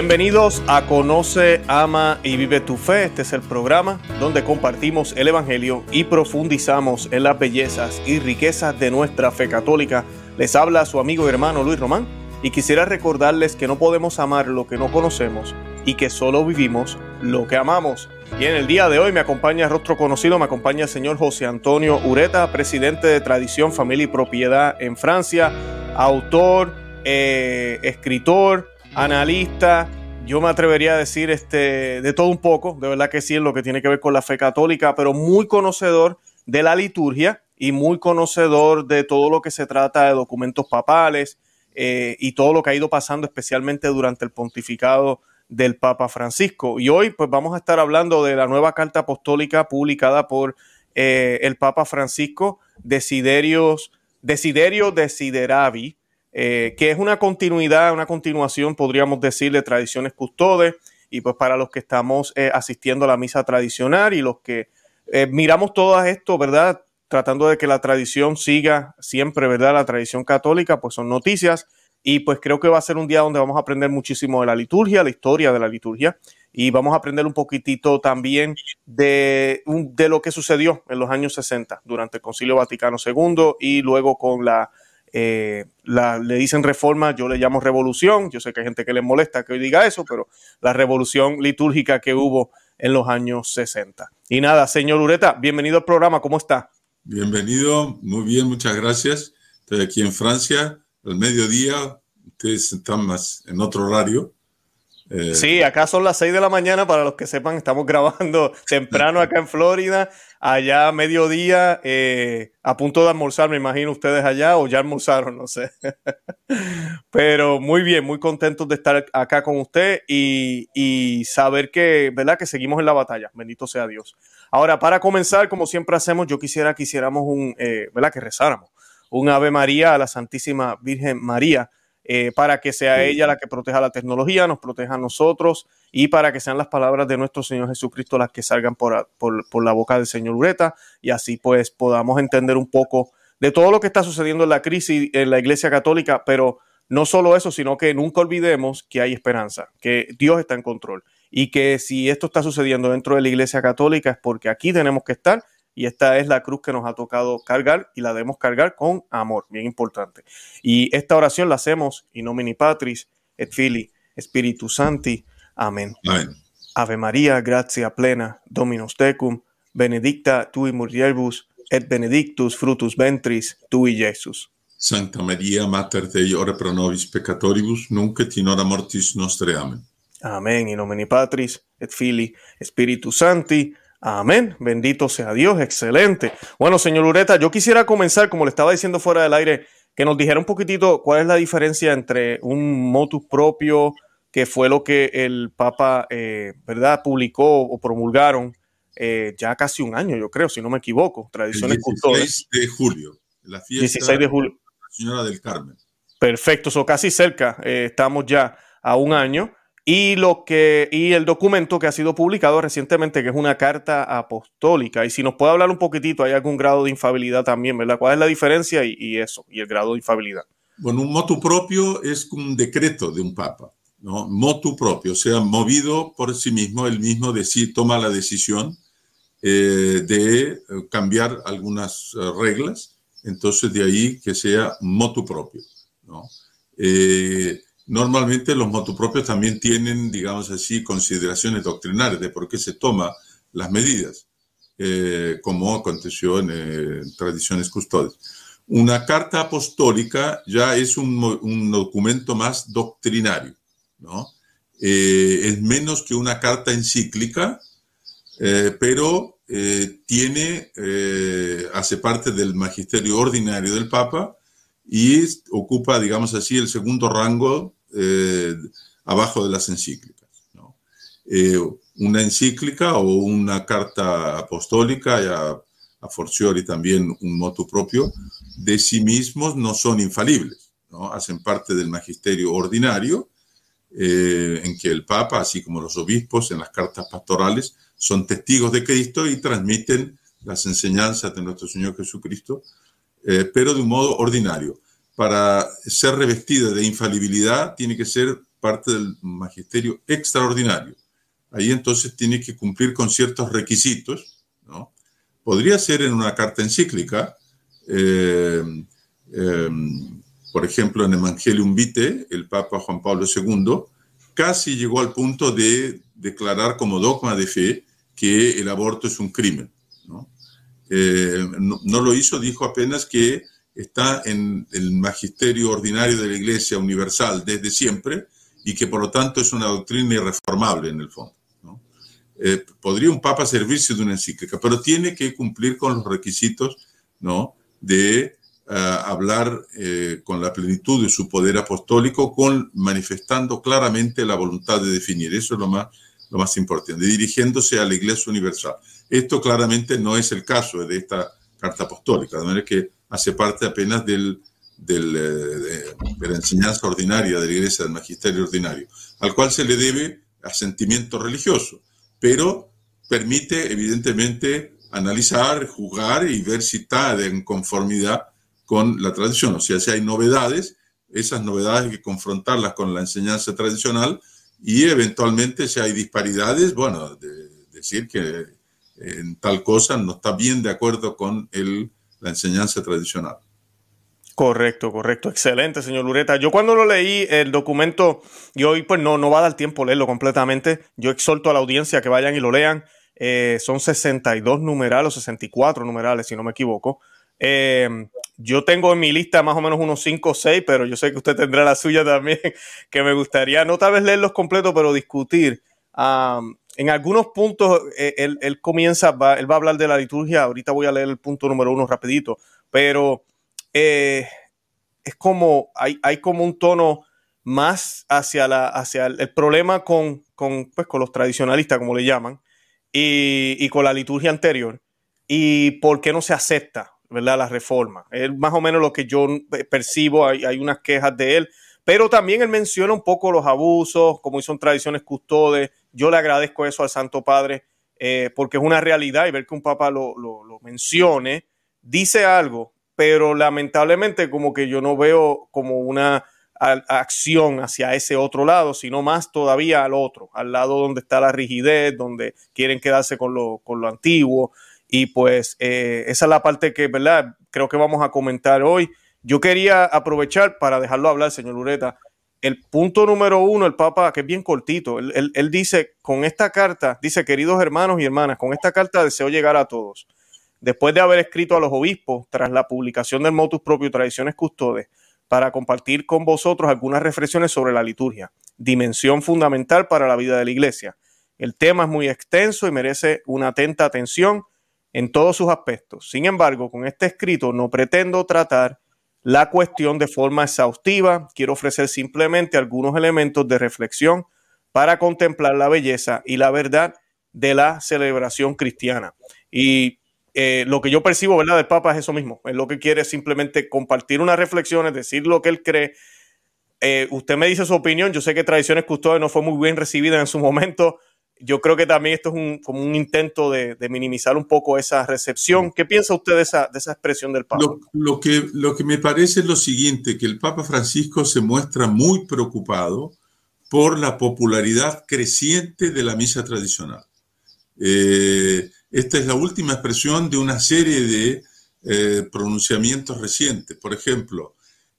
Bienvenidos a Conoce, Ama y Vive tu Fe. Este es el programa donde compartimos el Evangelio y profundizamos en las bellezas y riquezas de nuestra fe católica. Les habla su amigo y hermano Luis Román y quisiera recordarles que no podemos amar lo que no conocemos y que solo vivimos lo que amamos. Y en el día de hoy me acompaña rostro conocido, me acompaña el señor José Antonio Ureta, presidente de Tradición, Familia y Propiedad en Francia, autor, eh, escritor, analista, yo me atrevería a decir este, de todo un poco, de verdad que sí, en lo que tiene que ver con la fe católica, pero muy conocedor de la liturgia y muy conocedor de todo lo que se trata de documentos papales eh, y todo lo que ha ido pasando, especialmente durante el pontificado del Papa Francisco. Y hoy pues vamos a estar hablando de la nueva carta apostólica publicada por eh, el Papa Francisco, Desiderios, Desiderio Desideravi, eh, que es una continuidad, una continuación, podríamos decir, de tradiciones custodes. Y pues para los que estamos eh, asistiendo a la misa tradicional y los que eh, miramos todo esto, ¿verdad? Tratando de que la tradición siga siempre, ¿verdad? La tradición católica, pues son noticias. Y pues creo que va a ser un día donde vamos a aprender muchísimo de la liturgia, la historia de la liturgia. Y vamos a aprender un poquitito también de, de lo que sucedió en los años 60 durante el Concilio Vaticano II y luego con la eh, le dicen reforma, yo le llamo revolución. Yo sé que hay gente que le molesta que hoy diga eso, pero la revolución litúrgica que hubo en los años 60. Y nada, señor Ureta, bienvenido al programa, ¿cómo está? Bienvenido, muy bien, muchas gracias. Estoy aquí en Francia, al mediodía, ustedes están más en otro horario. Eh, sí, acá son las 6 de la mañana, para los que sepan, estamos grabando temprano acá en Florida, allá mediodía, eh, a punto de almorzar, me imagino ustedes allá, o ya almorzaron, no sé. Pero muy bien, muy contentos de estar acá con usted y, saber que, ¿verdad? Que seguimos en la batalla, bendito sea Dios. Ahora, para comenzar, como siempre hacemos, yo quisiera que hiciéramos un, eh, ¿verdad? Que rezáramos un Ave María a la Santísima Virgen María eh, para que sea ella la que proteja la tecnología, nos proteja a nosotros y para que sean las palabras de nuestro Señor Jesucristo las que salgan por, por, la boca del Señor Ureta y así pues podamos entender un poco de todo lo que está sucediendo en la crisis en la Iglesia Católica, pero no solo eso, sino que nunca olvidemos que hay esperanza, que Dios está en control y que si esto está sucediendo dentro de la Iglesia Católica es porque aquí tenemos que estar y esta es la cruz que nos ha tocado cargar y la debemos cargar con amor, bien importante. Y esta oración la hacemos in nomine Patris et Filii Spiritus Santi. Amén. Ave María, gracia plena, Dominus tecum, benedicta tui mulieribus et benedictus frutus ventris tui, Jesus. Santa María, Mater Dei, ora pro nobis peccatoribus, nunc et in hora mortis nostre. Amén. Amén. In nomine Patris et Filii Spiritus Santi. Amén. Bendito sea Dios. Excelente. Bueno, señor Ureta, yo quisiera comenzar, como le estaba diciendo fuera del aire, que nos dijera un poquitito cuál es la diferencia entre un motus propio, que fue lo que el Papa, eh, ¿verdad?, publicó o promulgaron eh, ya casi un año, yo creo, si no me equivoco. Tradiciones el 16 de julio, la fiesta 16 de julio. la Señora del Carmen. Perfecto, eso casi cerca. Eh, estamos ya a un año y lo que y el documento que ha sido publicado recientemente que es una carta apostólica. Y si nos puede hablar un poquitito hay algún grado de infabilidad también verdad cuál es la diferencia y, eso y el grado de infabilidad. Bueno un motu propio es un decreto de un papa no motu propio o sea movido por sí mismo el mismo de sí toma la decisión eh, de eh, cambiar algunas eh, reglas. Entonces de ahí que sea motu propio no Normalmente los motopropios también tienen, digamos así, consideraciones doctrinales de por qué se toman las medidas, eh, como aconteció en eh, tradiciones custodias. Una carta apostólica ya es un, documento más doctrinario, ¿no? Eh, es menos que una carta encíclica, pero tiene, hace parte del magisterio ordinario del Papa y ocupa, digamos así, el segundo rango eh, abajo de las encíclicas. Eh, una encíclica o una carta apostólica, a, a forciori también un motu propio, de sí mismos no son infalibles, ¿no? hacen parte del magisterio ordinario, eh, en que el Papa, así como los obispos en las cartas pastorales, son testigos de Cristo y transmiten las enseñanzas de nuestro Señor Jesucristo, pero de un modo ordinario para ser revestida de infalibilidad tiene que ser parte del magisterio extraordinario. Ahí entonces tiene que cumplir con ciertos requisitos, ¿no? Podría ser en una carta encíclica, eh, em, por ejemplo, en Evangelium Vitae, el Papa Juan Pablo II casi llegó al punto de declarar como dogma de fe que el aborto es un crimen. ¿no? Eh, no, lo hizo, dijo apenas que está en el magisterio ordinario de la Iglesia Universal desde siempre y que por lo tanto es una doctrina irreformable en el fondo. Eh, podría un papa servirse de una encíclica, pero tiene que cumplir con los requisitos ¿no? de hablar eh, con la plenitud de su poder apostólico, con, manifestando claramente la voluntad de definir. Eso es lo más, lo más importante, dirigiéndose a la Iglesia Universal. Esto claramente no es el caso de esta carta apostólica, de manera que hace parte apenas del, eh, de, la enseñanza ordinaria de la Iglesia, del magisterio ordinario, al cual se le debe asentimiento religioso, pero permite evidentemente analizar, juzgar y ver si está en conformidad con la tradición. O sea, si hay novedades, esas novedades hay que confrontarlas con la enseñanza tradicional y eventualmente si hay disparidades, bueno, decir que en tal cosa no está bien de acuerdo con el, la enseñanza tradicional. Correcto, correcto. Excelente, señor Lureta. Yo cuando lo leí el documento, y hoy pues no, no va a dar tiempo leerlo completamente. Yo exhorto a la audiencia que vayan y lo lean. Eh, son 62 numerales o 64 numerales, si no me equivoco. Eh, yo tengo en mi lista más o menos unos 5 o 6, pero yo sé que usted tendrá la suya también, que me gustaría no tal vez leerlos completos, pero discutir. En algunos puntos, eh, él, comienza, él va a hablar de la liturgia, ahorita voy a leer el punto número uno rapidito, pero eh, es como, hay, hay, como un tono más hacia, la, hacia el, problema con, con, pues, con los tradicionalistas, como le llaman, y, y con la liturgia anterior, y por qué no se acepta ¿verdad? La reforma. Es más o menos lo que yo percibo, hay, hay, unas quejas de él, pero también él menciona un poco los abusos, como son tradiciones custodes. Yo le agradezco eso al Santo Padre, eh, porque es una realidad y ver que un papa lo, lo, mencione, dice algo, pero lamentablemente como que yo no veo como una acción hacia ese otro lado, sino más todavía al otro, al lado donde está la rigidez, donde quieren quedarse con lo, con lo antiguo. Y pues eh, esa es la parte que, ¿verdad? Creo que vamos a comentar hoy. Yo quería aprovechar para dejarlo hablar, señor Ureta. El punto número uno, el Papa, que es bien cortito, él, él, dice, con esta carta, dice, queridos hermanos y hermanas, con esta carta deseo llegar a todos. Después de haber escrito a los obispos, tras la publicación del motus propio Tradiciones Custodes, para compartir con vosotros algunas reflexiones sobre la liturgia, dimensión fundamental para la vida de la iglesia. El tema es muy extenso y merece una atenta atención en todos sus aspectos. Sin embargo, con este escrito no pretendo tratar la cuestión de forma exhaustiva, quiero ofrecer simplemente algunos elementos de reflexión para contemplar la belleza y la verdad de la celebración cristiana. Y eh, lo que yo percibo, ¿verdad?, del Papa es eso mismo. Es lo que quiere simplemente compartir unas reflexiones, decir lo que él cree. Eh, usted me dice su opinión. Yo sé que Tradiciones Custodias no fue muy bien recibida en su momento yo creo que también esto es un, como un intento de, minimizar un poco esa recepción. ¿Qué piensa usted de esa, de esa expresión del Papa? Lo, que, lo que me parece es lo siguiente, que el Papa Francisco se muestra muy preocupado por la popularidad creciente de la misa tradicional. Eh, esta es la última expresión de una serie de eh, pronunciamientos recientes. Por ejemplo,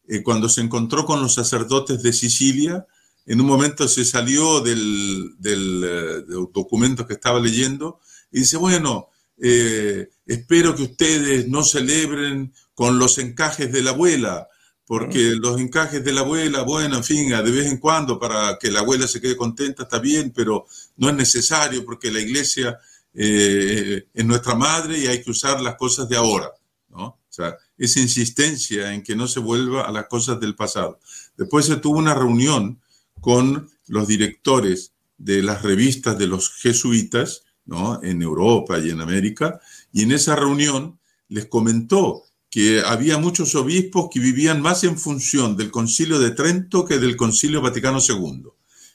eh, cuando se encontró con los sacerdotes de Sicilia, en un momento se salió del, del, eh, documento que estaba leyendo y dice, bueno, eh, espero que ustedes no celebren con los encajes de la abuela, porque los encajes de la abuela, bueno, en fin, de vez en cuando para que la abuela se quede contenta está bien, pero no es necesario porque la iglesia eh, es nuestra madre y hay que usar las cosas de ahora, ¿no? O sea, esa insistencia en que no se vuelva a las cosas del pasado. Después se tuvo una reunión con los directores de las revistas de los jesuitas, ¿no? En Europa y en América, y en esa reunión les comentó que había muchos obispos que vivían más en función del concilio de Trento que del concilio Vaticano II.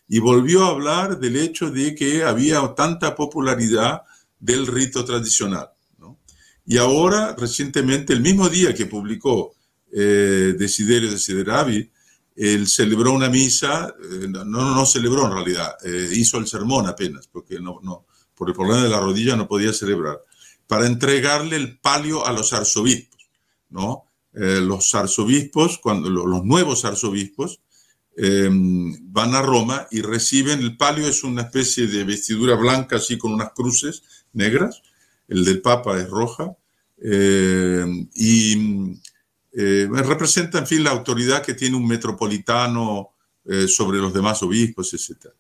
Y volvió a hablar del hecho de que había tanta popularidad del rito tradicional. ¿no? Y ahora, recientemente, el mismo día que publicó eh, Desiderio Desideravi, él celebró una misa, eh, no, no celebró en realidad, eh, hizo el sermón apenas, porque no, no, por el problema de la rodilla no podía celebrar, para entregarle el palio a los arzobispos, ¿no? Eh, los arzobispos, cuando los nuevos arzobispos, van a Roma y reciben el palio, es una especie de vestidura blanca así con unas cruces negras, el del Papa es roja, y eh, representa, en fin, la autoridad que tiene un metropolitano eh, sobre los demás obispos, etc.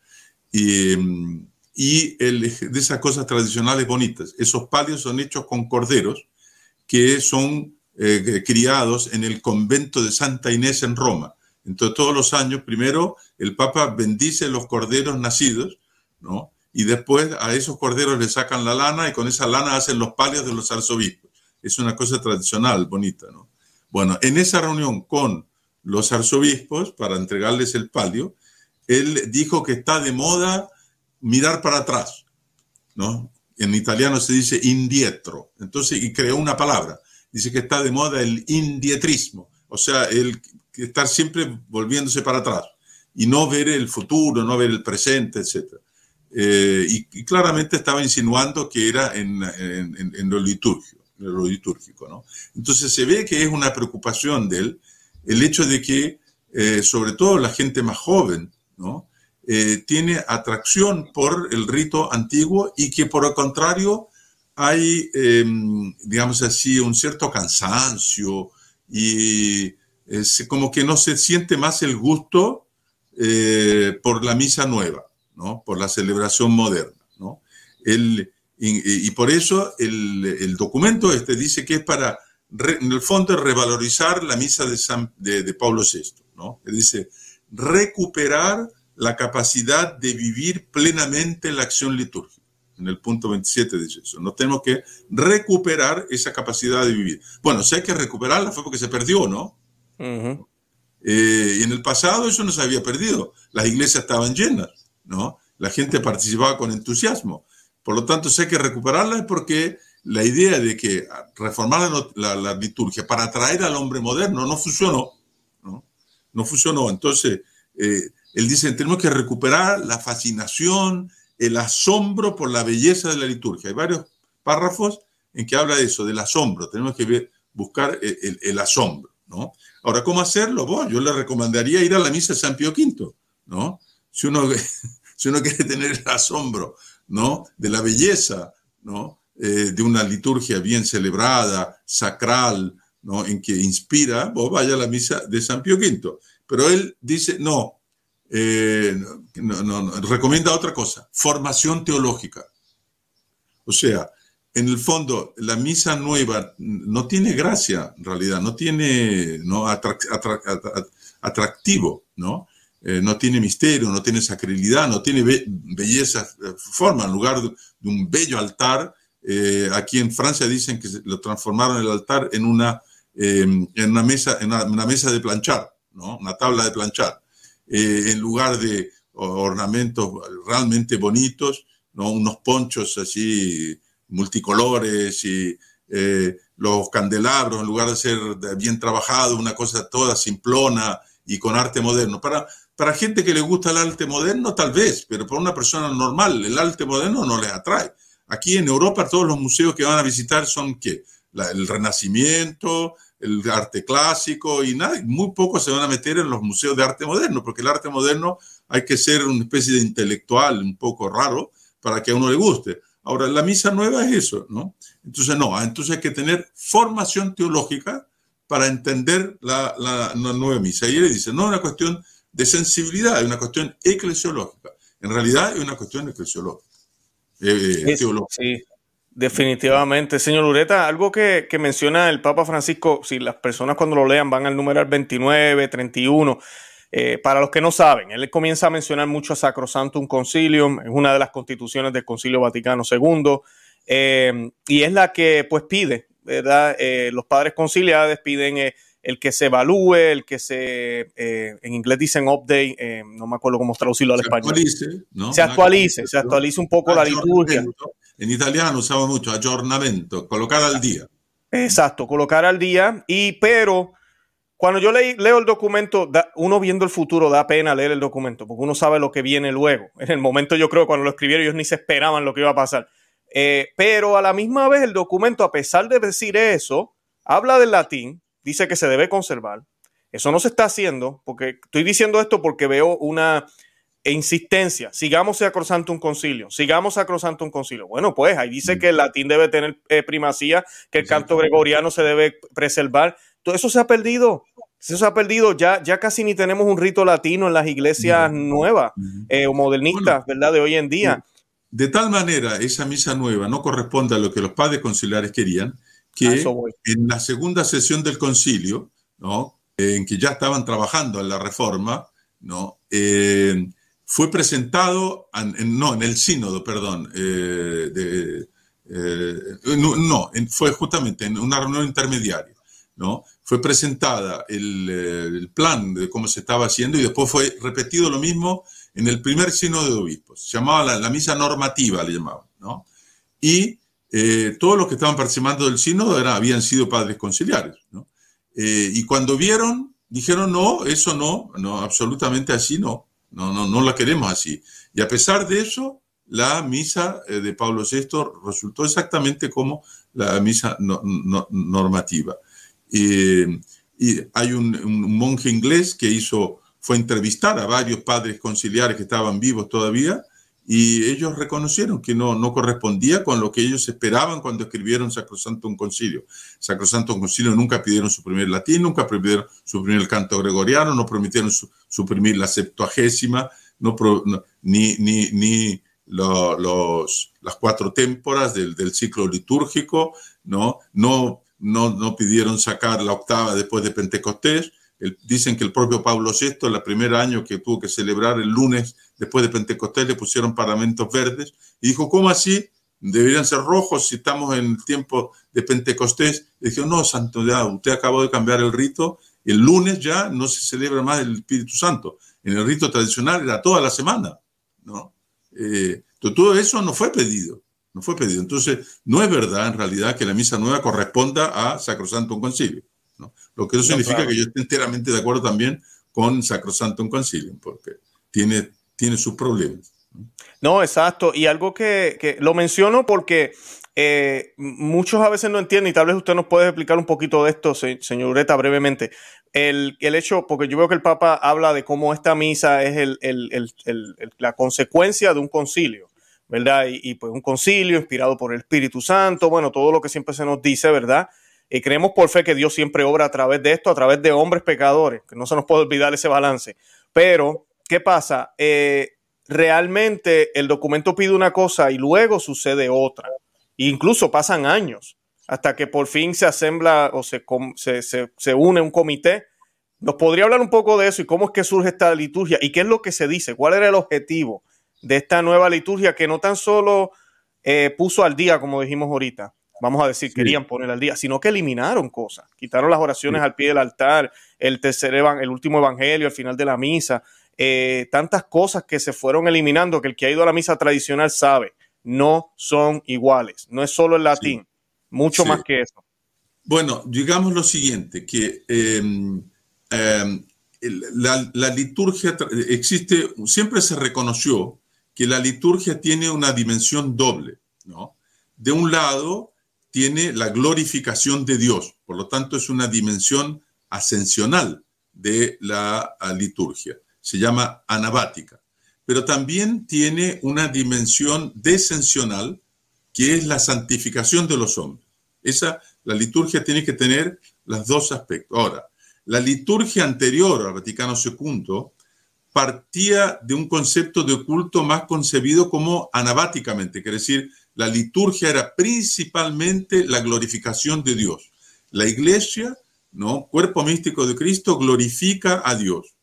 Y, mm, de esas cosas tradicionales bonitas. Esos palios son hechos con corderos que son eh, criados en el convento de Santa Inés en Roma. Entonces, todos los años, primero, el Papa bendice los corderos nacidos, ¿no? Y después a esos corderos le sacan la lana y con esa lana hacen los palios de los arzobispos. Es una cosa tradicional, bonita, ¿no? Bueno, en esa reunión con los arzobispos, para entregarles el palio, él dijo que está de moda mirar para atrás, ¿no? En italiano se dice indietro. Entonces, y creó una palabra. Dice que está de moda el indietrismo, o sea, el estar siempre volviéndose para atrás y no ver el futuro, no ver el presente, etc. Eh, y, claramente estaba insinuando que era en, en lo litúrgico litúrgico. ¿no? Entonces se ve que es una preocupación de él el hecho de que, eh, sobre todo la gente más joven, ¿no? Eh, tiene atracción por el rito antiguo y que por el contrario hay, em, digamos así, un cierto cansancio y como que no se siente más el gusto eh, por la misa nueva, ¿no? por la celebración moderna. ¿no? El, y, por eso el, documento este dice que es para, en el fondo, revalorizar la misa de, San, de, Pablo VI. ¿no? Dice, recuperar la capacidad de vivir plenamente la acción litúrgica. En el punto 27 dice eso. No tenemos que recuperar esa capacidad de vivir. Bueno, si hay que recuperarla fue porque se perdió, ¿no? Eh, y en el pasado eso no se había perdido. Las iglesias estaban llenas, ¿no? La gente participaba con entusiasmo. Por lo tanto, si hay que recuperarla es porque la idea de que reformar la, liturgia para atraer al hombre moderno no funcionó. No, no funcionó. Entonces, eh, él dice, tenemos que recuperar la fascinación, el asombro por la belleza de la liturgia. Hay varios párrafos en que habla de eso, del asombro. Tenemos que buscar el, asombro. ¿no? Ahora, ¿cómo hacerlo? Bueno, yo le recomendaría ir a la misa de San Pío V. ¿no? Si uno, si uno quiere tener el asombro ¿no? De la belleza, ¿no? Eh, de una liturgia bien celebrada, sacral, ¿no? En que inspira, vaya a la misa de San Pío V. Pero él dice, no, eh, no, recomienda otra cosa, formación teológica. O sea, en el fondo, la misa nueva no tiene gracia, en realidad, no tiene atractivo, ¿no? Eh, no tiene misterio, no tiene sacralidad, no tiene belleza, eh, forma, en lugar de, un bello altar. Eh, aquí en Francia dicen que lo transformaron el altar en una, em, en una, mesa, en una, mesa de planchar, ¿no? una tabla de planchar, en lugar de ornamentos realmente bonitos, ¿no? unos ponchos así multicolores y los candelabros, en lugar de ser bien trabajado, una cosa toda simplona y con arte moderno. Para, para gente que le gusta el arte moderno, tal vez, pero para una persona normal, el arte moderno no les atrae. Aquí en Europa todos los museos que van a visitar son ¿qué? el Renacimiento, el arte clásico y nada, muy pocos se van a meter en los museos de arte moderno, porque el arte moderno hay que ser una especie de intelectual un poco raro para que a uno le guste. Ahora, la misa nueva es eso, ¿no? Entonces, no, entonces hay que tener formación teológica para entender la, la, la nueva misa. Y él dice, no es una cuestión de sensibilidad, es una cuestión eclesiológica. En realidad es una cuestión eclesiológica. Eh, sí, definitivamente. Señor Ureta, algo que, menciona el Papa Francisco, si las personas cuando lo lean van al numeral 29, 31, eh, para los que no saben, él comienza a mencionar mucho a Sacrosantum Concilium, es una de las constituciones del Concilio Vaticano II, eh, y es la que pues pide, ¿verdad? los padres conciliares piden el que se evalúe, el que se, eh, en inglés dicen update, eh, no me acuerdo cómo traducirlo al español. Se actualice, se actualice un poco la liturgia. En italiano usamos mucho aggiornamento, colocar al día. Exacto, colocar al día, y pero cuando yo leo el documento, uno viendo el futuro da pena leer el documento, porque uno sabe lo que viene luego. En el momento yo creo cuando lo escribieron ellos ni se esperaban lo que iba a pasar. Eh, pero a la misma vez el documento, a pesar de decir eso, habla del latín, dice que se debe conservar. Eso no se está haciendo, porque estoy diciendo esto porque veo una insistencia. Sigamos un concilio, sigamos un concilio. Bueno, pues ahí dice que el latín debe tener eh, primacía, que el canto gregoriano se debe preservar todo eso se ha perdido. Eso se ha perdido. Ya, ya casi ni tenemos un rito latino en las iglesias nuevas eh, o modernistas, ¿verdad? De hoy en día. De tal manera, esa misa nueva no corresponde a lo que los padres conciliares querían, que en la segunda sesión del concilio, ¿no? en que ya estaban trabajando en la reforma, ¿no? Eh, fue presentado, en, no, en el sínodo, perdón, eh, no, fue justamente en una reunión intermediaria, ¿no? fue presentada el, el, plan de cómo se estaba haciendo y después fue repetido lo mismo en el primer sínodo de obispos. Se llamaba la, misa normativa, le llamaban, ¿no? Y eh, todos los que estaban participando del sínodo era, habían sido padres conciliares, ¿no? Eh, y cuando vieron, dijeron, no, eso no, no, absolutamente así no, no, no, no la queremos así. Y a pesar de eso, la misa eh, de Pablo VI resultó exactamente como la misa normativa. Y, hay un, monje inglés que hizo, fue a entrevistar a varios padres conciliares que estaban vivos todavía y ellos reconocieron que no, no correspondía con lo que ellos esperaban cuando escribieron Sacrosanto un Concilio. Sacrosanto un Concilio nunca pidieron suprimir el latín, nunca pidieron suprimir el canto gregoriano, no prometieron suprimir la septuagésima, no, ni, ni, ni los, las cuatro témporas del, del, ciclo litúrgico, no, no no, pidieron sacar la octava después de Pentecostés. dicen que el propio Pablo VI, el primer año que tuvo que celebrar el lunes después de Pentecostés, le pusieron paramentos verdes y dijo, ¿cómo así? Deberían ser rojos si estamos en el tiempo de Pentecostés. Y dijo, no, Santo, ya usted acabó de cambiar el rito. El lunes ya no se celebra más el Espíritu Santo. En el rito tradicional era toda la semana. ¿no? Eh, todo eso no fue pedido no fue pedido. Entonces, no es verdad en realidad que la misa nueva corresponda a Sacrosanto un concilio. ¿no? Lo que no, significa que yo esté enteramente de acuerdo también con Sacrosanto un concilio, porque tiene, tiene sus problemas. No, exacto. Y algo que, lo menciono porque eh, muchos a veces no entienden, y tal vez usted nos puede explicar un poquito de esto, señor Ureta, brevemente. El, hecho, porque yo veo que el Papa habla de cómo esta misa es la consecuencia de un concilio. ¿verdad? Y, pues un concilio inspirado por el Espíritu Santo, bueno, todo lo que siempre se nos dice, ¿verdad? Y creemos por fe que Dios siempre obra a través de esto, a través de hombres pecadores, que no se nos puede olvidar ese balance. Pero, ¿qué pasa? Eh, realmente el documento pide una cosa y luego sucede otra. E incluso pasan años hasta que por fin se asembla o se, se, se une un comité. ¿Nos podría hablar un poco de eso y cómo es que surge esta liturgia y qué es lo que se dice? ¿Cuál era el objetivo? de esta nueva liturgia que no tan solo eh, puso al día, como dijimos ahorita, vamos a decir, querían poner al día, sino que eliminaron cosas, quitaron las oraciones al pie del altar, el tercer el último evangelio al final de la misa, eh, tantas cosas que se fueron eliminando que el que ha ido a la misa tradicional sabe, no son iguales, no es solo el latín, mucho más que eso. Bueno, digamos lo siguiente, que em, em, la, la, liturgia existe, siempre se reconoció que la liturgia tiene una dimensión doble, ¿no? De un lado, tiene la glorificación de Dios, por lo tanto es una dimensión ascensional de la liturgia, se llama anabática, pero también tiene una dimensión descensional, que es la santificación de los hombres. Esa, la liturgia tiene que tener los dos aspectos. Ahora, la liturgia anterior al Vaticano II partía de un concepto de culto más concebido como anabáticamente, quiere decir, la liturgia era principalmente la glorificación de Dios. La iglesia, ¿no? cuerpo místico de Cristo, glorifica a Dios.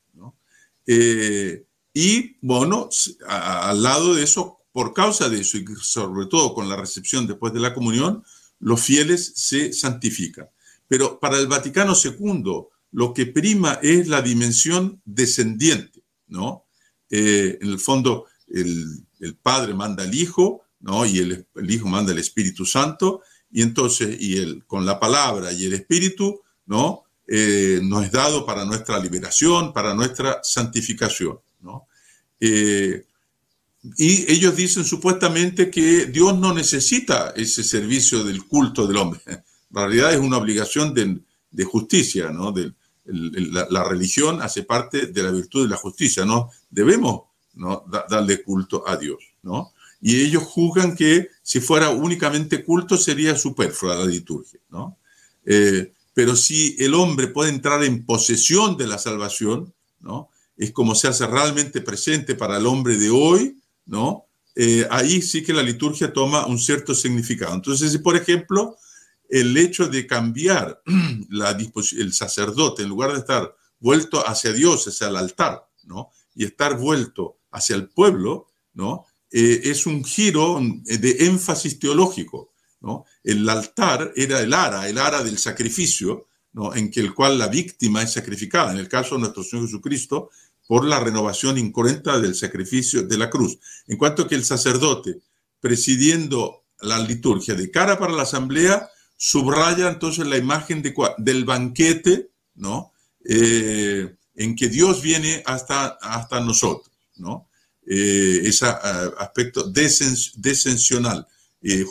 Eh, y bueno, al lado de eso, por causa de eso, y sobre todo con la recepción después de la comunión, los fieles se santifican. Pero para el Vaticano II, lo que prima es la dimensión descendiente. ¿no? Eh, en el fondo, el, Padre manda al Hijo, ¿no? Y el, Hijo manda al Espíritu Santo, y entonces, y el, con la palabra y el Espíritu, ¿no? Eh, nos es dado para nuestra liberación, para nuestra santificación. ¿no? Eh, y ellos dicen supuestamente que Dios no necesita ese servicio del culto del hombre. En realidad es una obligación de, justicia, ¿no? De, la, religión hace parte de la virtud de la justicia, ¿no? Debemos ¿no? darle culto a Dios, ¿no? Y ellos juzgan que si fuera únicamente culto sería superflua la liturgia, ¿no? Eh, pero si el hombre puede entrar en posesión de la salvación, ¿no? Es como se hace realmente presente para el hombre de hoy, ¿no? Eh, ahí sí que la liturgia toma un cierto significado. Entonces, si por ejemplo, el hecho de cambiar la el sacerdote, en lugar de estar vuelto hacia Dios, hacia el altar, ¿no? Y estar vuelto hacia el pueblo, ¿no? Eh, es un giro de énfasis teológico, El altar era el ara, el ara del sacrificio, en que el cual la víctima es sacrificada, en el caso de nuestro Señor Jesucristo, por la renovación incorrecta del sacrificio de la cruz. En cuanto que el sacerdote, presidiendo la liturgia de cara para la asamblea, subraya entonces la imagen de, del banquete. Eh, en que Dios viene hasta, hasta nosotros, ¿no? Eh, ese eh, aspecto descensional.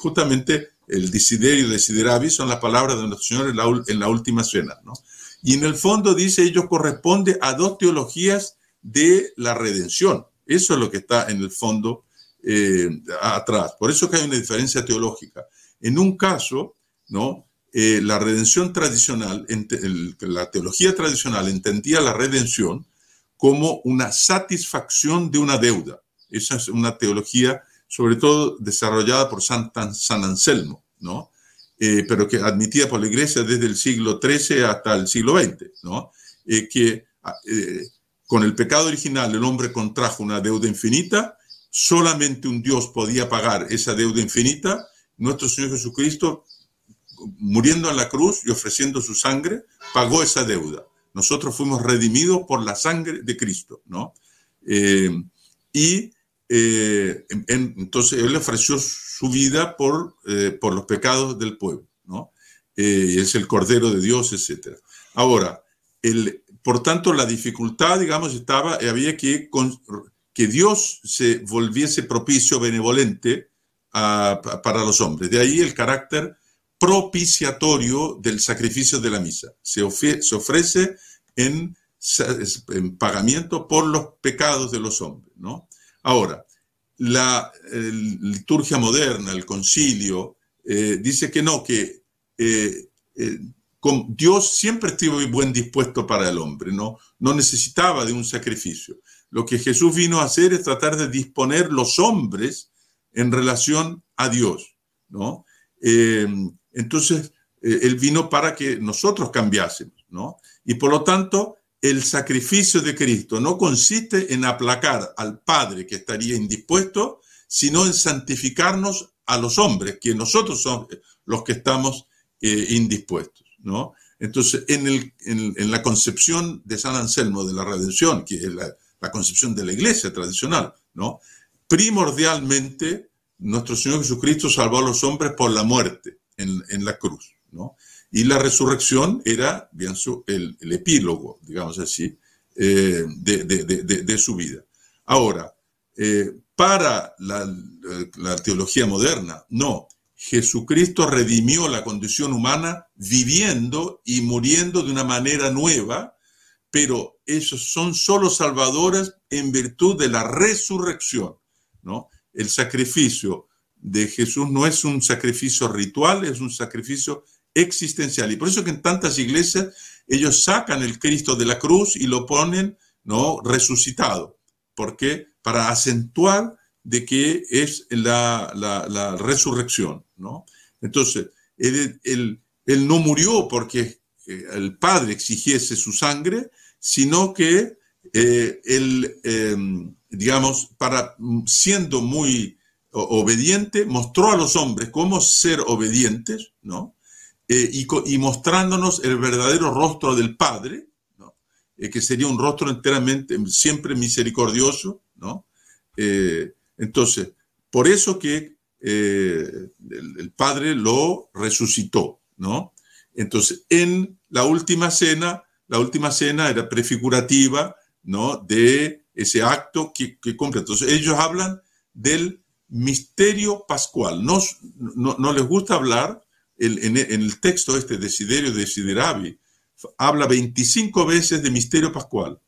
justamente el desiderio, desideravi son las palabras de nuestro Señor en la, en la última cena, ¿no? Y en el fondo dice, ello corresponde a dos teologías de la redención. Eso es lo que está en el fondo eh, atrás. Por eso que hay una diferencia teológica. En un caso, ¿no? Eh, la redención tradicional, la teología tradicional entendía la redención como una satisfacción de una deuda. Esa es una teología, sobre todo desarrollada por San Anselmo, ¿no? Eh, pero que admitida por la Iglesia desde el siglo XIII hasta el siglo XX, ¿no? que con el pecado original el hombre contrajo una deuda infinita, solamente un Dios podía pagar esa deuda infinita. Nuestro Señor Jesucristo, muriendo en la cruz y ofreciendo su sangre, pagó esa deuda. Nosotros fuimos redimidos por la sangre de Cristo, ¿no? Eh, y eh, entonces Él ofreció su vida por, eh, por los pecados del pueblo, ¿no? es el Cordero de Dios, etc. Ahora, el, por tanto, la dificultad, digamos, estaba, había que, que Dios se volviese propicio, benevolente para los hombres. De ahí el carácter propiciatorio del sacrificio de la misa. Se, se ofrece en, en, pagamiento por los pecados de los hombres. ¿no? Ahora, la liturgia moderna, el concilio, eh, dice que no, que eh, eh, Dios siempre estuvo buen dispuesto para el hombre, ¿no? no necesitaba de un sacrificio. Lo que Jesús vino a hacer es tratar de disponer los hombres en relación a Dios. ¿no? Entonces, Él vino para que nosotros cambiásemos. ¿no? Y por lo tanto, el sacrificio de Cristo no consiste en aplacar al Padre que estaría indispuesto, sino en santificarnos a los hombres, que nosotros somos los que estamos eh, indispuestos. ¿no? Entonces, en, en, la concepción de San Anselmo de la redención, que es la, concepción de la iglesia tradicional, ¿no? Primordialmente, nuestro Señor Jesucristo salvó a los hombres por la muerte en, la cruz, ¿no? Y la resurrección era, bien, el, epílogo, digamos así, eh, de, su vida. Ahora, eh, para la, la, teología moderna, no, Jesucristo redimió la condición humana viviendo y muriendo de una manera nueva, pero esos son solo salvadoras en virtud de la resurrección, ¿no? El sacrificio de Jesús no es un sacrificio ritual, es un sacrificio existencial. Y por eso que en tantas iglesias ellos sacan el Cristo de la cruz y lo ponen, ¿no? Resucitado. ¿Por qué? Para acentuar de que es la, resurrección, ¿no? Entonces, él, no murió porque eh, el Padre exigiese su sangre, sino que eh, él, em, digamos, para, siendo muy obediente, mostró a los hombres cómo ser obedientes, ¿no? Eh, y, mostrándonos el verdadero rostro del Padre, ¿no? que sería un rostro enteramente, siempre misericordioso, ¿no? Entonces, por eso que eh, el, Padre lo resucitó. Entonces, en la última cena, la última cena era prefigurativa. De ese acto que, que cumple. Entonces, ellos hablan del misterio pascual. No, no, les gusta hablar, en, el texto este, Desiderio Desideravi, habla 25 veces de misterio pascual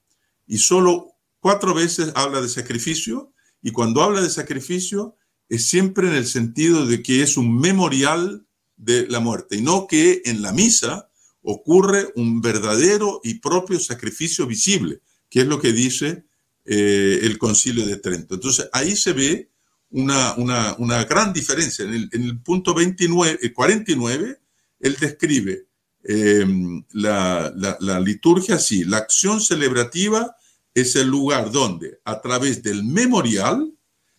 y solo cuatro veces habla de sacrificio y cuando habla de sacrificio es siempre en el sentido de que es un memorial de la muerte y no que en la misa ocurre un verdadero y propio sacrificio visible, que es lo que dice eh, el concilio de Trento. Entonces ahí se ve una, una, gran diferencia. En el, punto 29, 49, eh, él describe em, la, la, liturgia así, la acción celebrativa es el lugar donde, a través del memorial,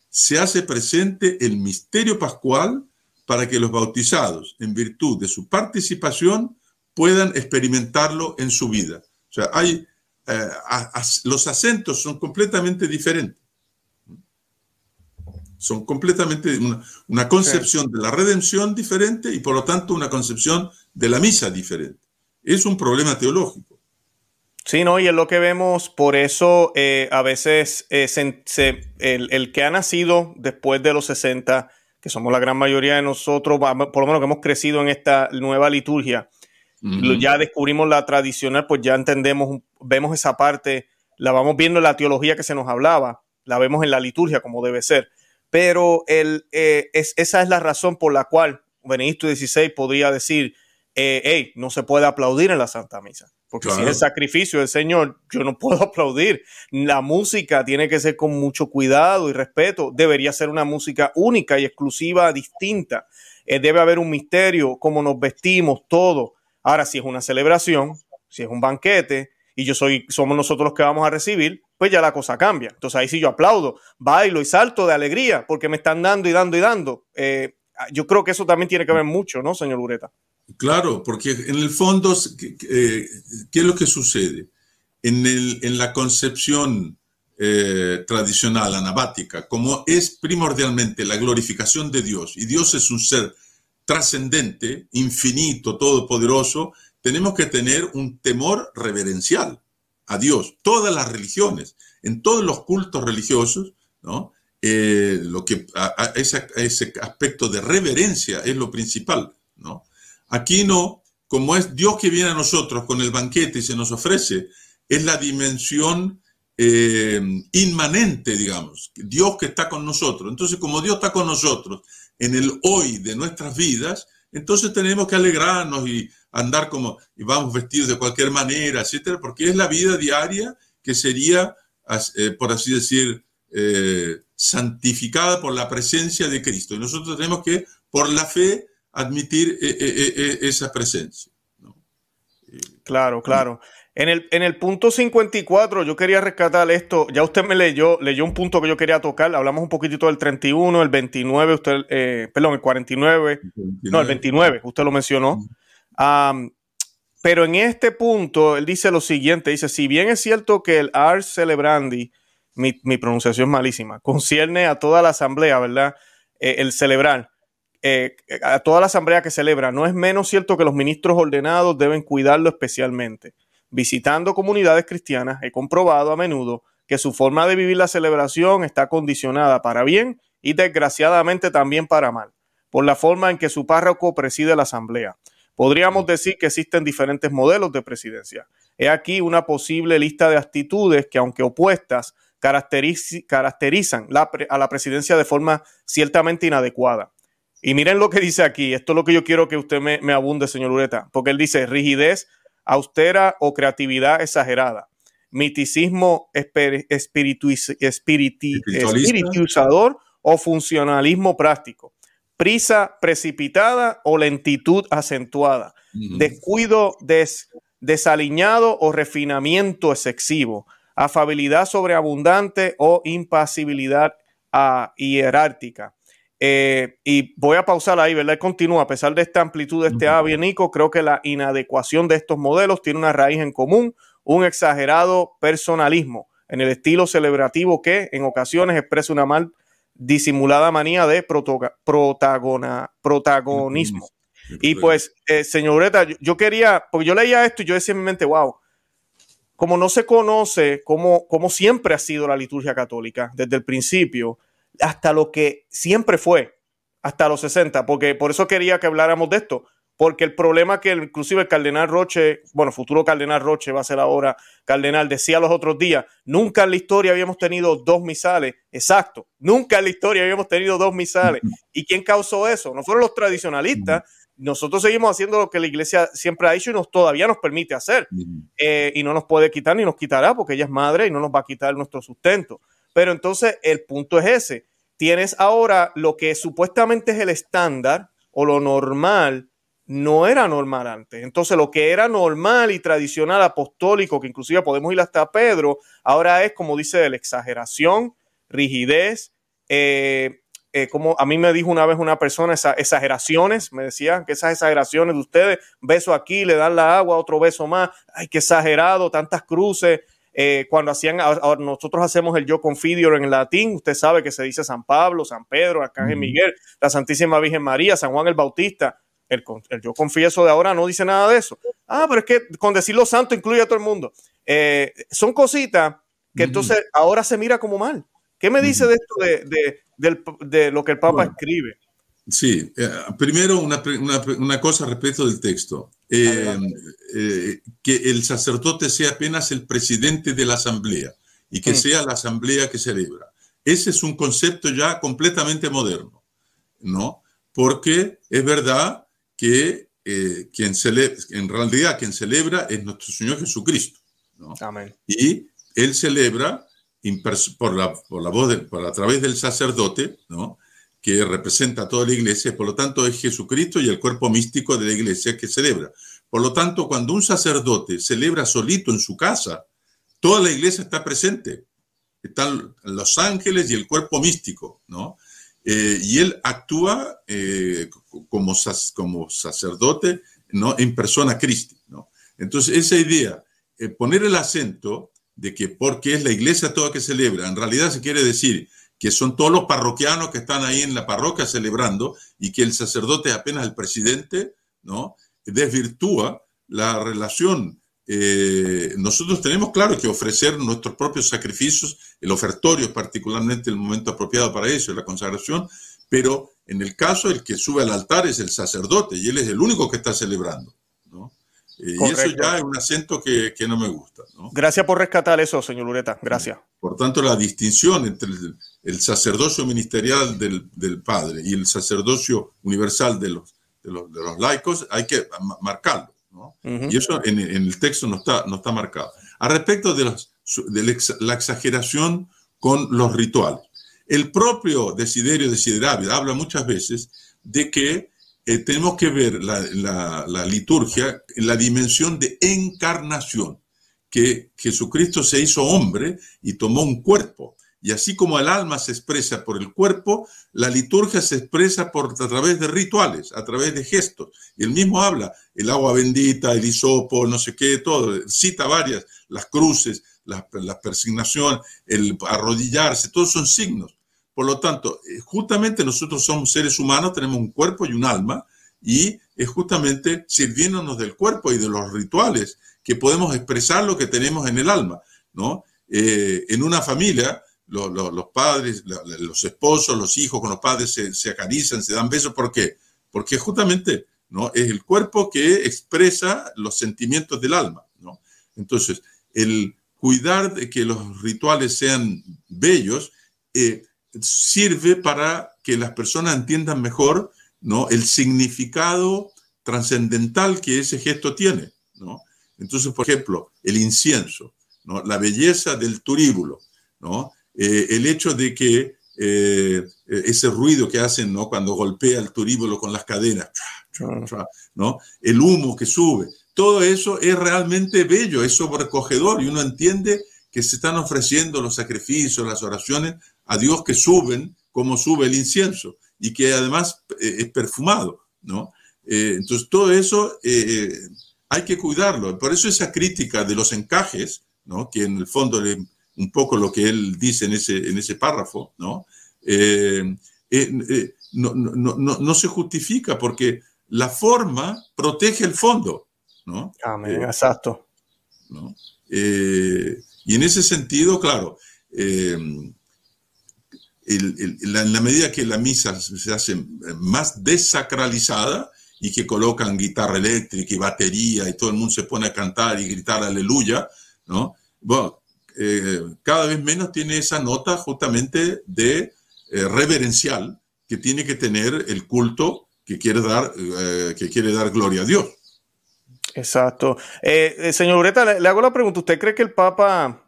se hace presente el misterio pascual para que los bautizados, en virtud de su participación, puedan experimentarlo en su vida. O sea, hay, eh, los acentos son completamente diferentes son completamente una, concepción de la redención diferente y por lo tanto una concepción de la misa diferente. Es un problema teológico. Sí, no, y es lo que vemos, por eso eh, a veces eh, el, que ha nacido después de los 60, que somos la gran mayoría de nosotros, por lo menos que hemos crecido en esta nueva liturgia, ya descubrimos la tradicional, pues ya entendemos, vemos esa parte, la vamos viendo en la teología que se nos hablaba, la vemos en la liturgia como debe ser pero el, eh, esa es la razón por la cual Benedicto XVI podría decir, eh, hey, no se puede aplaudir en la Santa Misa. Porque si es el sacrificio del Señor, yo no puedo aplaudir. La música tiene que ser con mucho cuidado y respeto. Debería ser una música única y exclusiva, distinta. Eh, debe haber un misterio, cómo nos vestimos, todo. Ahora, si es una celebración, si es un banquete, y yo soy, somos nosotros los que vamos a recibir, pues ya la cosa cambia. Entonces ahí sí yo aplaudo, bailo y salto de alegría porque me están dando y dando y dando. Eh, yo creo que eso también tiene que ver mucho, ¿no, señor Ureta? Claro, porque en el fondo, eh, ¿qué es lo que sucede? En la concepción eh, tradicional, anabática, como es primordialmente la glorificación de Dios, y Dios es un ser trascendente, infinito, todopoderoso, tenemos que tener un temor reverencial a Dios. Todas las religiones, en todos los cultos religiosos, ¿no? Eh, lo que, ese, aspecto de reverencia es lo principal. ¿no? Aquí no, como es Dios que viene a nosotros con el banquete y se nos ofrece, es la dimensión eh, inmanente, digamos, Dios que está con nosotros. Entonces, como Dios está con nosotros en el hoy de nuestras vidas, entonces tenemos que alegrarnos y andar como, y vamos vestidos de cualquier manera, etcétera, porque es la vida diaria que sería, eh, por así decir, eh, santificada por la presencia de Cristo. Y nosotros tenemos que, por la fe, admitir eh, esa presencia. Claro, claro. En el, en el punto 54, yo quería rescatar esto. Ya usted me leyó, leyó un punto que yo quería tocar. Hablamos un poquitito del 31, el 29, usted, perdón, el 49, no, el 29, usted lo mencionó pero en este punto, él dice lo siguiente, dice, si bien es cierto que el Ars Celebrandi, mi, pronunciación es malísima, concierne a toda la asamblea, ¿verdad? Eh, el celebrar, eh, a toda la asamblea que celebra, no es menos cierto que los ministros ordenados deben cuidarlo especialmente. Visitando comunidades cristianas, he comprobado a menudo que su forma de vivir la celebración está condicionada para bien y desgraciadamente también para mal, por la forma en que su párroco preside la asamblea. Podríamos decir que existen diferentes modelos de presidencia. He aquí una posible lista de actitudes que, aunque opuestas, caracterizan a la presidencia de forma ciertamente inadecuada. Y miren lo que dice aquí, esto es lo que yo quiero que usted me, abunde, señor Ureta, porque él dice rigidez austera o creatividad exagerada, miticismo espiritizador o funcionalismo práctico. Prisa precipitada o lentitud acentuada, descuido desaliñado o refinamiento excesivo, afabilidad sobreabundante o impasibilidad ah, hierárquica. Eh, y voy a pausar ahí, ¿verdad? Continúa, a pesar de esta amplitud de este avianico, creo que la inadecuación de estos modelos tiene una raíz en común, un exagerado personalismo en el estilo celebrativo que en ocasiones expresa una mal disimulada manía de protagona, protagonismo. Y pues, eh, señorita, yo, quería, porque yo leía esto y yo decía en mi mente, wow, como no se conoce cómo, cómo siempre ha sido la liturgia católica desde el principio, hasta lo que siempre fue, hasta los 60, porque por eso quería que habláramos de esto, porque el problema que inclusive el cardenal Roche, bueno, futuro cardenal Roche va a ser ahora cardenal, decía los otros días, nunca en la historia habíamos tenido dos misales, exacto, nunca en la historia habíamos tenido dos misales. ¿Y quién causó eso? No fueron los tradicionalistas, nosotros seguimos haciendo lo que la iglesia siempre ha hecho y nos todavía nos permite hacer. Eh, y no nos puede quitar ni nos quitará porque ella es madre y no nos va a quitar nuestro sustento. Pero entonces el punto es ese. Tienes ahora lo que supuestamente es el estándar o lo normal, no era normal antes. Entonces lo que era normal y tradicional apostólico, que inclusive podemos ir hasta Pedro, ahora es, como dice, la exageración, rigidez, eh, eh, como a mí me dijo una vez una persona, esas exageraciones, me decían que esas exageraciones de ustedes, beso aquí, le dan la agua, otro beso más, ay, qué exagerado, tantas cruces. Eh, cuando hacían, nosotros hacemos el yo confidio en latín, usted sabe que se dice San Pablo, San Pedro, Arcángel Miguel, la Santísima Virgen María, San Juan el Bautista. El, yo confieso de ahora no dice nada de eso. Ah, pero es que con decirlo santo incluye a todo el mundo. Eh, son cositas que entonces ahora se mira como mal. ¿Qué me dice de esto de, de lo que el Papa escribe. Sí, eh, primero una, una, cosa respecto del texto. Eh, eh, que el sacerdote sea apenas el presidente de la asamblea y que mm. sea la asamblea que celebra. Ese es un concepto ya completamente moderno, ¿no? Porque es verdad que quien celebra, en realidad quien celebra es nuestro Señor Jesucristo, ¿no? Amén. Y él celebra por la, por la voz, de, por, a través del sacerdote, ¿no? Que representa toda la iglesia, por lo tanto es Jesucristo y el cuerpo místico de la iglesia que celebra. Por lo tanto, cuando un sacerdote celebra solito en su casa, toda la iglesia está presente. Están los ángeles y el cuerpo místico, ¿no? Eh, y él actúa eh, como, como sacerdote, ¿no? En persona Cristi, ¿no? Entonces, esa idea, eh, poner el acento de que porque es la iglesia toda que celebra, en realidad se quiere decir que son todos los parroquianos que están ahí en la parroquia celebrando y que el sacerdote es apenas el presidente, ¿no? Desvirtúa la relación. Eh, nosotros tenemos, claro, que ofrecer nuestros propios sacrificios, el ofertorio es particularmente el momento apropiado para eso, la consagración, pero en el caso el que sube al altar es el sacerdote y él es el único que está celebrando. Y eso ya es un acento que, que no me gusta. Gracias por rescatar eso, señor Lureta. Gracias. Por tanto, la distinción entre el, sacerdocio ministerial del, del, padre y el sacerdocio universal de los, de los, de los laicos hay que marcarlo. ¿no? Y eso en, en, el texto no está, no está marcado. A respecto de, los, de la exageración con los rituales. El propio Desiderio Desiderabile habla muchas veces de que eh, tenemos que ver la, liturgia en la dimensión de encarnación, que Jesucristo se hizo hombre y tomó un cuerpo. Y así como el alma se expresa por el cuerpo, la liturgia se expresa por, a través de rituales, a través de gestos. Y él mismo habla, el agua bendita, el hisopo, no sé qué, todo, cita varias, las cruces, la, persignación, el arrodillarse, todos son signos. Por lo tanto, eh, justamente nosotros somos seres humanos, tenemos un cuerpo y un alma, y es justamente sirviéndonos del cuerpo y de los rituales que podemos expresar lo que tenemos en el alma, ¿no? Eh, en una familia, los padres, los esposos, los hijos con los padres se, se, acarician, se dan besos, ¿por qué? Porque justamente, ¿no? Es el cuerpo que expresa los sentimientos del alma, ¿no? Entonces, el cuidar de que los rituales sean bellos, eh, sirve para que las personas entiendan mejor ¿no? el significado trascendental que ese gesto tiene. ¿no? Entonces, por ejemplo, el incienso, ¿no? la belleza del turíbulo, ¿no? Eh, el hecho de que eh, ese ruido que hacen ¿no? cuando golpea el turíbulo con las cadenas, ¿no? el humo que sube, todo eso es realmente bello, es sobrecogedor y uno entiende que se están ofreciendo los sacrificios, las oraciones a Dios que suben como sube el incienso y que además eh, es perfumado, ¿no? Eh, entonces todo eso eh, hay que cuidarlo. Por eso esa crítica de los encajes, ¿no? Que en el fondo es un poco lo que él dice en ese, en ese párrafo, ¿no? No, no, no, no, se justifica porque la forma protege el fondo, ¿no? Amén, eh, exacto. Eh, y en ese sentido, claro, en la medida que la misa se hace más desacralizada y que colocan guitarra eléctrica y batería y todo el mundo se pone a cantar y gritar aleluya, ¿no? Bueno, eh, cada vez menos tiene esa nota justamente de eh, reverencial que tiene que tener el culto que quiere dar, eh, que quiere dar gloria a Dios. Exacto. señor Ureta, le, hago la pregunta. ¿Usted cree que el Papa,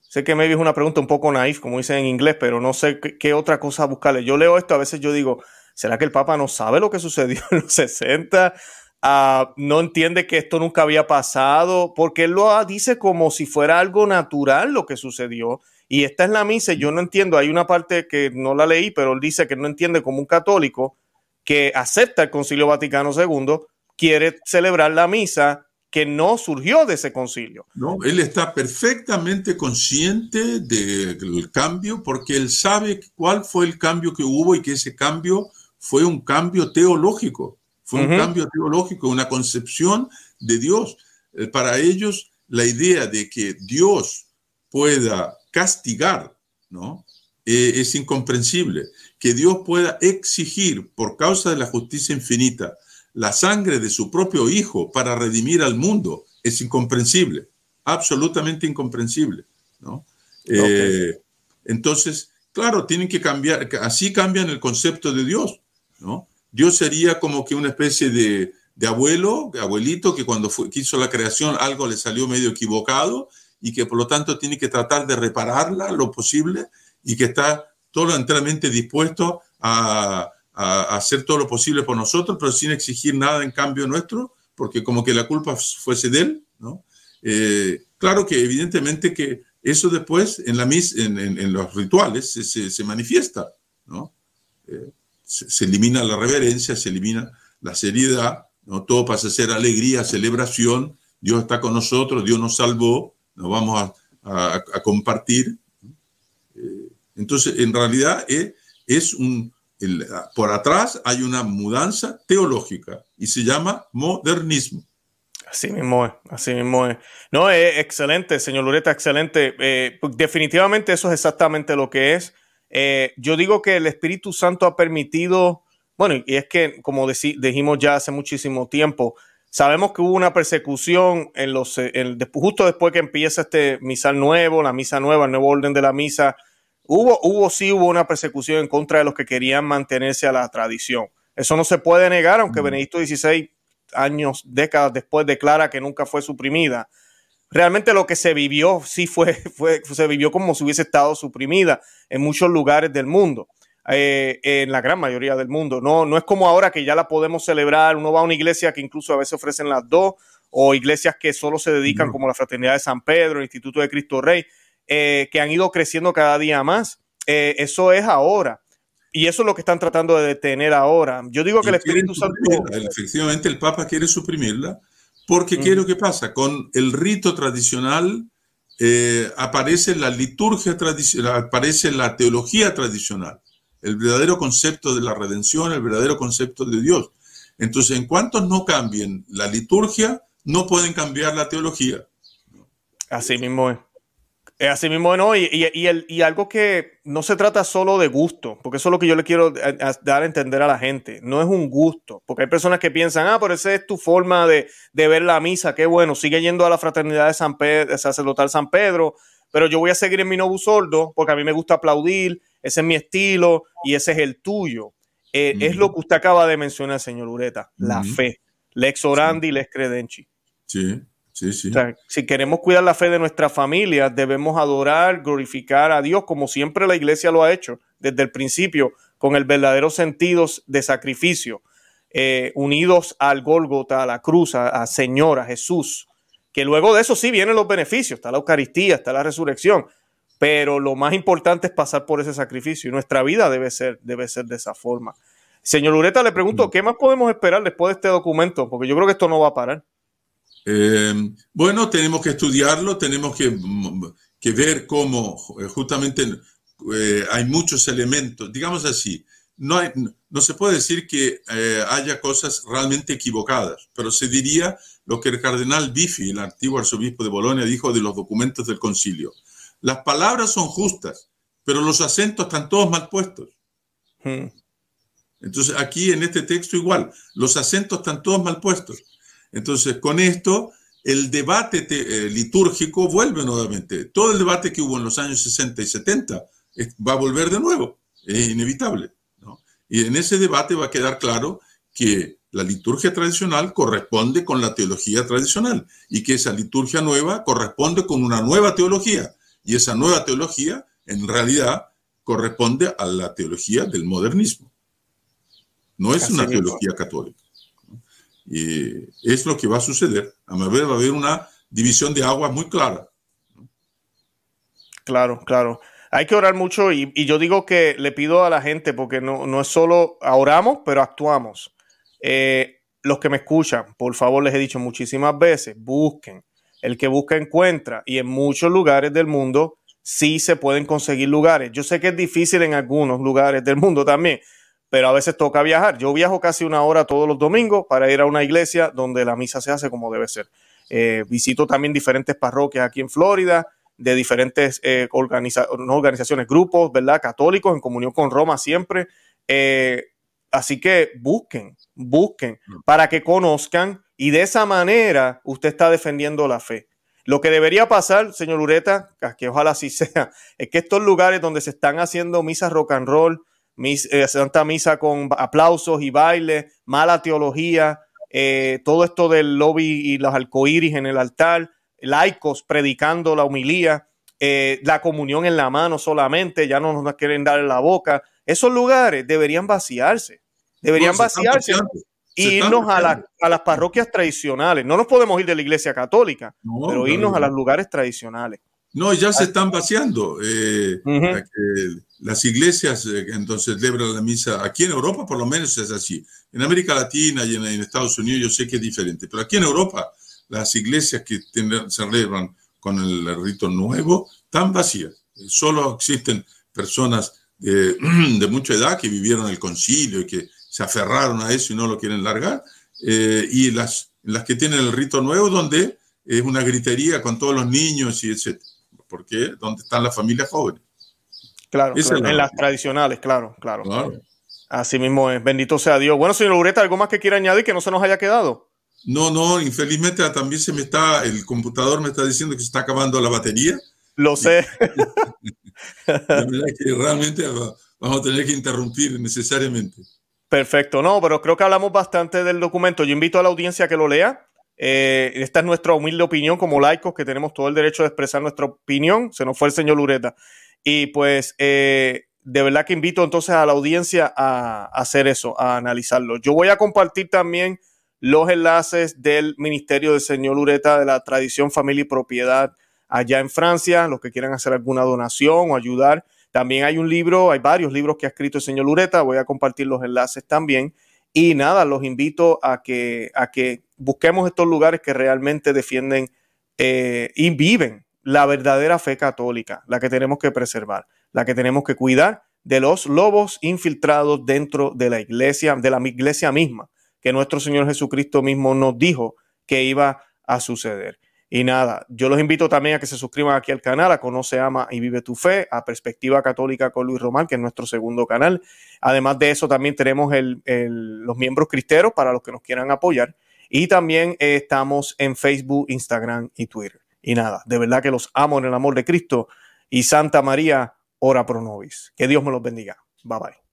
sé que me es una pregunta un poco naif, como dicen en inglés, pero no sé qué, qué, otra cosa buscarle? Yo leo esto, a veces yo digo, ¿será que el Papa no sabe lo que sucedió en los 60? Ah, no entiende que esto nunca había pasado, porque él lo dice como si fuera algo natural lo que sucedió. Y esta es la misa, yo no entiendo, hay una parte que no la leí, pero él dice que no entiende como un católico que acepta el Concilio Vaticano II, quiere celebrar la misa que no surgió de ese concilio. No, él está perfectamente consciente del cambio porque él sabe cuál fue el cambio que hubo y que ese cambio fue un cambio teológico. Fue un cambio teológico, una concepción de Dios. Eh, para ellos, la idea de que Dios pueda castigar, ¿no? Eh, es incomprensible. Que Dios pueda exigir, por causa de la justicia infinita, la sangre de su propio Hijo para redimir al mundo, es incomprensible, absolutamente incomprensible, ¿no? Eh, entonces, claro, tienen que cambiar, así cambian el concepto de Dios, ¿no? Dios sería como que una especie de, abuelo, abuelito, que cuando fue, la creación algo le salió medio equivocado y que por lo tanto tiene que tratar de repararla lo posible y que está todo enteramente dispuesto a, hacer todo lo posible por nosotros, pero sin exigir nada en cambio nuestro, porque como que la culpa fuese de él. Eh, claro que evidentemente que eso después en, los rituales se, manifiesta, ¿no? Eh, se, elimina la reverencia, se elimina la seriedad, todo pasa a ser alegría, celebración, Dios está con nosotros, Dios nos salvó, nos vamos a, compartir. Eh, entonces, en realidad eh, es un, por atrás hay una mudanza teológica y se llama modernismo. Así mismo es, así mismo es. No, es excelente, señor Lureta, excelente. Eh, definitivamente eso es exactamente lo que es. Eh, yo digo que el Espíritu Santo ha permitido, bueno, y es que, como dijimos ya hace muchísimo tiempo, sabemos que hubo una persecución en los, justo después que empieza este misal nuevo, la misa nueva, el nuevo orden de la misa, hubo, hubo, sí hubo una persecución en contra de los que querían mantenerse a la tradición. Eso no se puede negar, aunque Benedicto XVI, años, décadas después, declara que nunca fue suprimida realmente lo que se vivió sí fue, fue, se vivió como si hubiese estado suprimida en muchos lugares del mundo, eh, en la gran mayoría del mundo. No, no es como ahora que ya la podemos celebrar, uno va a una iglesia que incluso a veces ofrecen las dos, o iglesias que solo se dedican, como la Fraternidad de San Pedro, el Instituto de Cristo Rey, eh, que han ido creciendo cada día más. Eh, eso es ahora. Y eso es lo que están tratando de detener ahora. Yo digo que el Espíritu Santo... Efectivamente, el Papa quiere suprimirla porque, ¿qué es lo que pasa? Con el rito tradicional eh, aparece la liturgia tradicional, aparece la teología tradicional, el verdadero concepto de la redención, el verdadero concepto de Dios. Entonces, en cuanto no cambien la liturgia, no pueden cambiar la teología. Así mismo es. Así mismo, ¿no? Y, y, algo que no se trata solo de gusto, porque eso es lo que yo le quiero dar a entender a la gente. No es un gusto, porque hay personas que piensan, ah, pero esa es tu forma de, ver la misa, qué bueno, sigue yendo a la fraternidad de San Pedro, sacerdotal San Pedro, pero yo voy a seguir en mi nuevo sordo, porque a mí me gusta aplaudir, ese es mi estilo y ese es el tuyo. Eh, es lo que usted acaba de mencionar, señor Ureta, la fe, lex orandi, lex credenci. Sí si queremos cuidar la fe de nuestra familia, debemos adorar, glorificar a Dios como siempre la iglesia lo ha hecho desde el principio, con el verdadero sentido de sacrificio, eh, unidos al Gólgota, a la cruz, a, Señor, a Jesús. Que luego de eso sí vienen los beneficios, está la Eucaristía, está la resurrección, pero lo más importante es pasar por ese sacrificio y nuestra vida debe ser, debe ser de esa forma. Señor Ureta, le pregunto, mm. ¿qué más podemos esperar después de este documento? Porque yo creo que esto no va a parar. Eh, bueno, tenemos que estudiarlo, tenemos que, que ver cómo eh, justamente eh, hay muchos elementos, digamos así, no, no se puede decir que eh, haya cosas realmente equivocadas, pero se diría lo que el cardenal Bifi, el antiguo arzobispo de Bolonia, dijo de los documentos del concilio. Las palabras son justas, pero los acentos están todos mal puestos. Hmm. Entonces, aquí en este texto igual, los acentos están todos mal puestos. Entonces, con esto, el debate eh, litúrgico vuelve nuevamente. Todo el debate que hubo en los años 60 y 70 va a volver de nuevo, es inevitable. Y en ese debate va a quedar claro que la liturgia tradicional corresponde con la teología tradicional y que esa liturgia nueva corresponde con una nueva teología. Y esa nueva teología, en realidad, corresponde a la teología del modernismo. No es una teología católica. Y es lo que va a suceder. A mi ver, va a haber una división de aguas muy clara. Claro, claro hay que orar mucho y, yo digo que le pido a la gente, porque no, no es solo oramos, pero actuamos. Eh, los que me escuchan, por favor, les he dicho muchísimas veces, busquen. El que busca encuentra y en muchos lugares del mundo sí se pueden conseguir lugares. Yo sé que es difícil en algunos lugares del mundo también, pero a veces toca viajar. Yo viajo casi una hora todos los domingos para ir a una iglesia donde la misa se hace como debe ser. Eh, visito también diferentes parroquias aquí en Florida de diferentes eh, organizaciones, grupos, ¿verdad? Católicos en comunión con Roma siempre. Eh, así que busquen, busquen mm. para que conozcan y de esa manera usted está defendiendo la fe. Lo que debería pasar, señor Ureta, que ojalá así sea, es que estos lugares donde se están haciendo misas rock and roll, mis, eh, Santa Misa con aplausos y baile, mala teología, todo esto del lobby y los arcoíris en el altar, laicos predicando la humilía, eh, la comunión en la mano solamente, ya no nos quieren dar en la boca. Esos lugares deberían vaciarse, deberían vaciarse y irnos a, a, las parroquias tradicionales. No nos podemos ir de la iglesia católica, pero irnos a los lugares tradicionales. No, ya se están vaciando. Eh, las iglesias eh, entonces celebran la misa, aquí en Europa por lo menos es así. En América Latina y en, Estados Unidos yo sé que es diferente, pero aquí en Europa las iglesias que se celebran con el rito nuevo están vacías. Solo existen personas de, mucha edad que vivieron el concilio y que se aferraron a eso y no lo quieren largar. Eh, y las, las que tienen el rito nuevo, donde es una gritería con todos los niños y etc. Porque donde están las familias jóvenes. Claro, en las tradicionales, claro, claro, claro. Así mismo es. Bendito sea Dios. Bueno, señor Ureta, ¿algo más que quiera añadir que no se nos haya quedado? No, no, infelizmente también se me está, el computador me está diciendo que se está acabando la batería. Lo sé. la verdad es que realmente vamos a tener que interrumpir necesariamente. Perfecto, no, pero creo que hablamos bastante del documento. Yo invito a la audiencia a que lo lea. Eh, esta es nuestra humilde opinión como laicos, que tenemos todo el derecho de expresar nuestra opinión. Se nos fue el señor Lureta. Y pues, eh, de verdad que invito entonces a la audiencia a hacer eso, a analizarlo. Yo voy a compartir también los enlaces del Ministerio del Señor Ureta de la Tradición, Familia y Propiedad allá en Francia, los que quieran hacer alguna donación o ayudar. También hay un libro, hay varios libros que ha escrito el señor Ureta, voy a compartir los enlaces también. Y nada, los invito a que, a que busquemos estos lugares que realmente defienden eh, y viven la verdadera fe católica, la que tenemos que preservar, la que tenemos que cuidar de los lobos infiltrados dentro de la iglesia, de la iglesia misma que nuestro Señor Jesucristo mismo nos dijo que iba a suceder. Y nada, yo los invito también a que se suscriban aquí al canal, a Conoce, Ama y Vive tu Fe, a Perspectiva Católica con Luis Román, que es nuestro segundo canal. Además de eso, también tenemos los miembros cristeros para los que nos quieran apoyar. Y también estamos en Facebook, Instagram y Twitter. Y nada, de verdad que los amo en el amor de Cristo. Y Santa María, ora pro nobis. Que Dios me los bendiga. Bye bye.